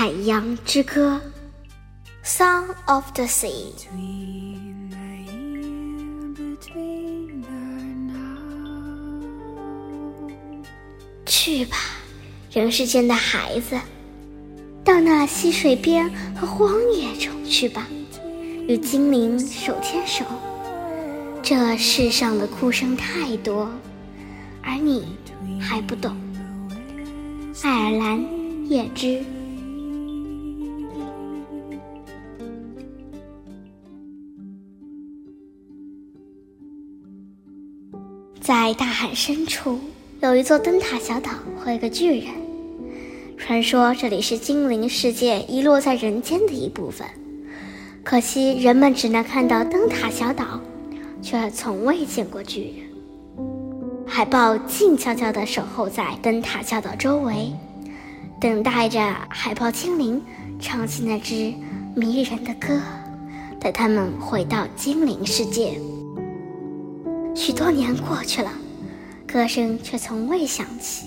海洋之歌》，Song of the Sea。去吧，人世间的孩子，到那溪水边和荒野中去吧，与精灵手牵手。这世上的哭声太多，而你还不懂。爱尔兰叶芝，在大海深处有一座灯塔小岛和一个巨人。传说这里是精灵世界遗落在人间的一部分，可惜人们只能看到灯塔小岛，却从未见过巨人。海豹静悄悄地守候在灯塔小岛周围，等待着海豹精灵唱起那支迷人的歌，带他们回到精灵世界。许多年过去了，歌声却从未响起。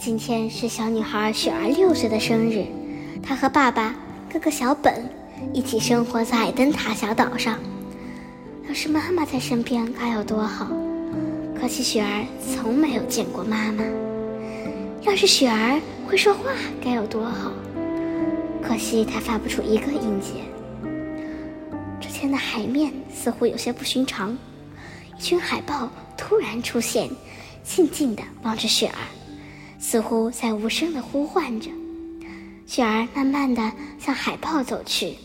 今天是小女孩雪儿六岁的生日，她和爸爸、哥哥小本一起生活在灯塔小岛上。要是妈妈在身边，该有多好！可惜雪儿从没有见过妈妈。要是雪儿会说话，该有多好！可惜她发不出一个音节。这天的海面似乎有些不寻常，群海豹突然出现，静静地望着雪儿，似乎在无声地呼唤着。雪儿慢慢地向海豹走去，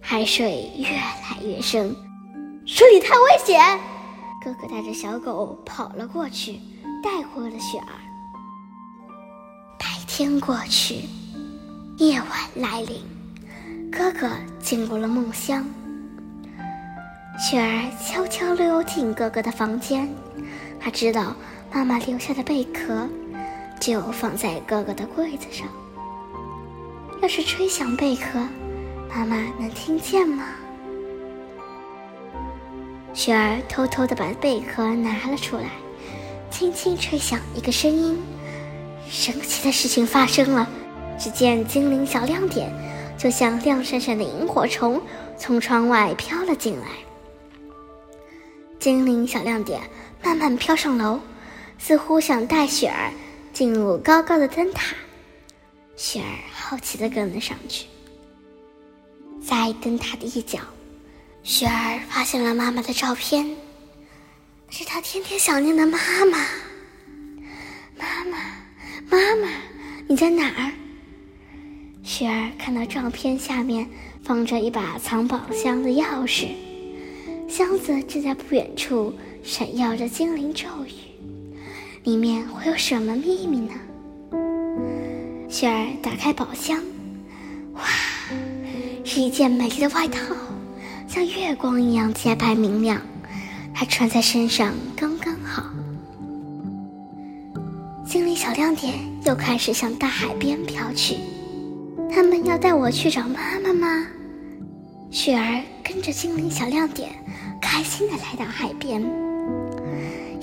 海水越来越深，这里太危险。哥哥带着小狗跑了过去，带回了雪儿。白天过去，夜晚来临，哥哥进入了梦乡。雪儿悄悄溜进哥哥的房间，他知道妈妈留下的贝壳就放在哥哥的柜子上。要是吹响贝壳，妈妈能听见吗？雪儿偷偷地把贝壳拿了出来，轻轻吹响一个声音。神奇的事情发生了，只见精灵小亮点就像亮闪闪的萤火虫从窗外飘了进来。精灵小亮点慢慢飘上楼，似乎想带雪儿进入高高的灯塔。雪儿好奇地跟了上去，在灯塔的一角。雪儿发现了妈妈的照片，是她天天想念的妈妈。妈妈，妈妈，你在哪儿？雪儿看到照片下面放着一把藏宝箱的钥匙，箱子正在不远处闪耀着精灵咒语，里面会有什么秘密呢？雪儿打开宝箱，哇，是一件美丽的外套。像月光一样洁白明亮，它穿在身上刚刚好。精灵小亮点又开始向大海边飘去，他们要带我去找妈妈吗？雪儿跟着精灵小亮点，开心的来到海边。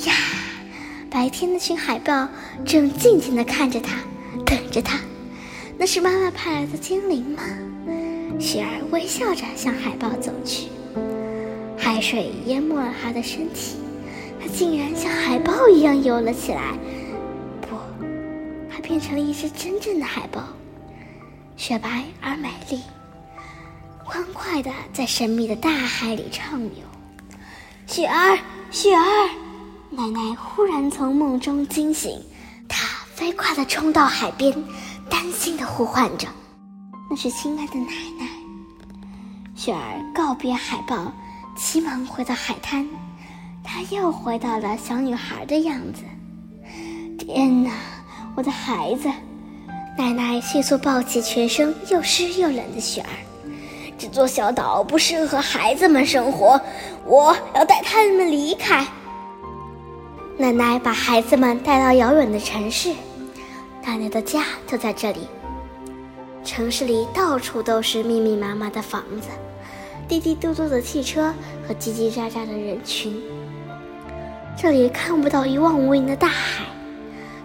呀，白天那群海豹正静静的看着他，等着他。那是妈妈派来的精灵吗？雪儿微笑着向海豹走去，海水淹没了他的身体，他竟然像海豹一样游了起来。不，他变成了一只真正的海豹，雪白而美丽，欢快的在神秘的大海里畅游。雪儿，雪儿！奶奶忽然从梦中惊醒，她飞快地冲到海边，担心地呼唤着。那是亲爱的奶奶。雪儿告别海豹，急忙回到海滩。她又回到了小女孩的样子。天哪，我的孩子！奶奶迅速抱起全身又湿又冷的雪儿。这座小岛不适合孩子们生活，我要带他们离开。奶奶把孩子们带到遥远的城市，奶奶的家就在这里。城市里到处都是密密麻麻的房子，滴滴嘟嘟的汽车和叽叽喳喳的人群。这里看不到一望无垠的大海，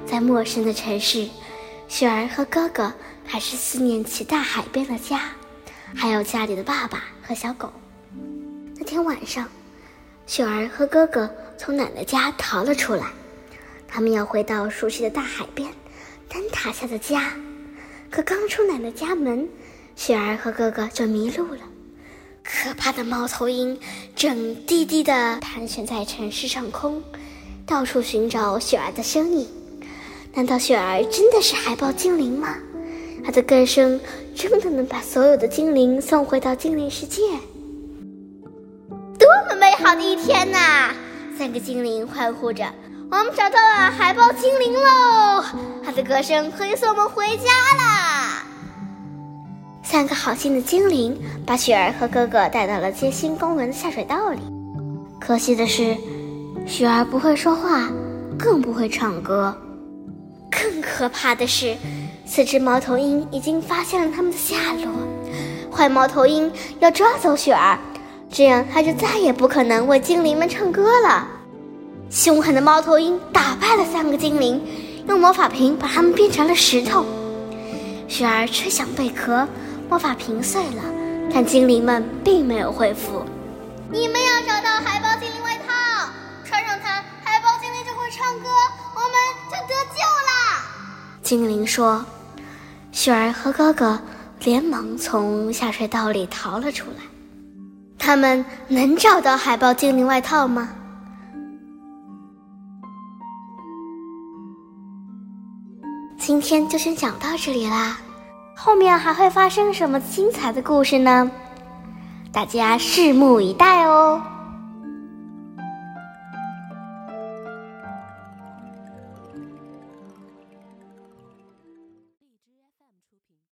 在陌生的城市，雪儿和哥哥开始思念起大海边的家，还有家里的爸爸和小狗。那天晚上，雪儿和哥哥从奶奶家逃了出来，他们要回到熟悉的大海边，灯塔下的家。可刚出奶奶家门，雪儿和哥哥就迷路了。可怕的猫头鹰正低低地盘旋在城市上空，到处寻找雪儿的身影。难道雪儿真的是海豹精灵吗？它的歌声真的能把所有的精灵送回到精灵世界？多么美好的一天呐！三个精灵欢呼着：“我们找到了海豹精灵喽！它的歌声可以送我们回家啦！”三个好心的精灵把雪儿和哥哥带到了街心公园的下水道里。可惜的是，雪儿不会说话，更不会唱歌。更可怕的是，四只猫头鹰已经发现了他们的下落。坏猫头鹰要抓走雪儿，这样他就再也不可能为精灵们唱歌了。凶狠的猫头鹰打败了三个精灵，用魔法瓶把它们变成了石头。雪儿吹响贝壳，魔法瓶碎了，但精灵们并没有恢复。你们要找到海豹精灵外套，穿上它，海豹精灵就会唱歌，我们就得。精灵说：“雪儿和哥哥连忙从下水道里逃了出来。他们能找到海豹精灵外套吗？”今天就先讲到这里啦，后面还会发生什么精彩的故事呢？大家拭目以待哦。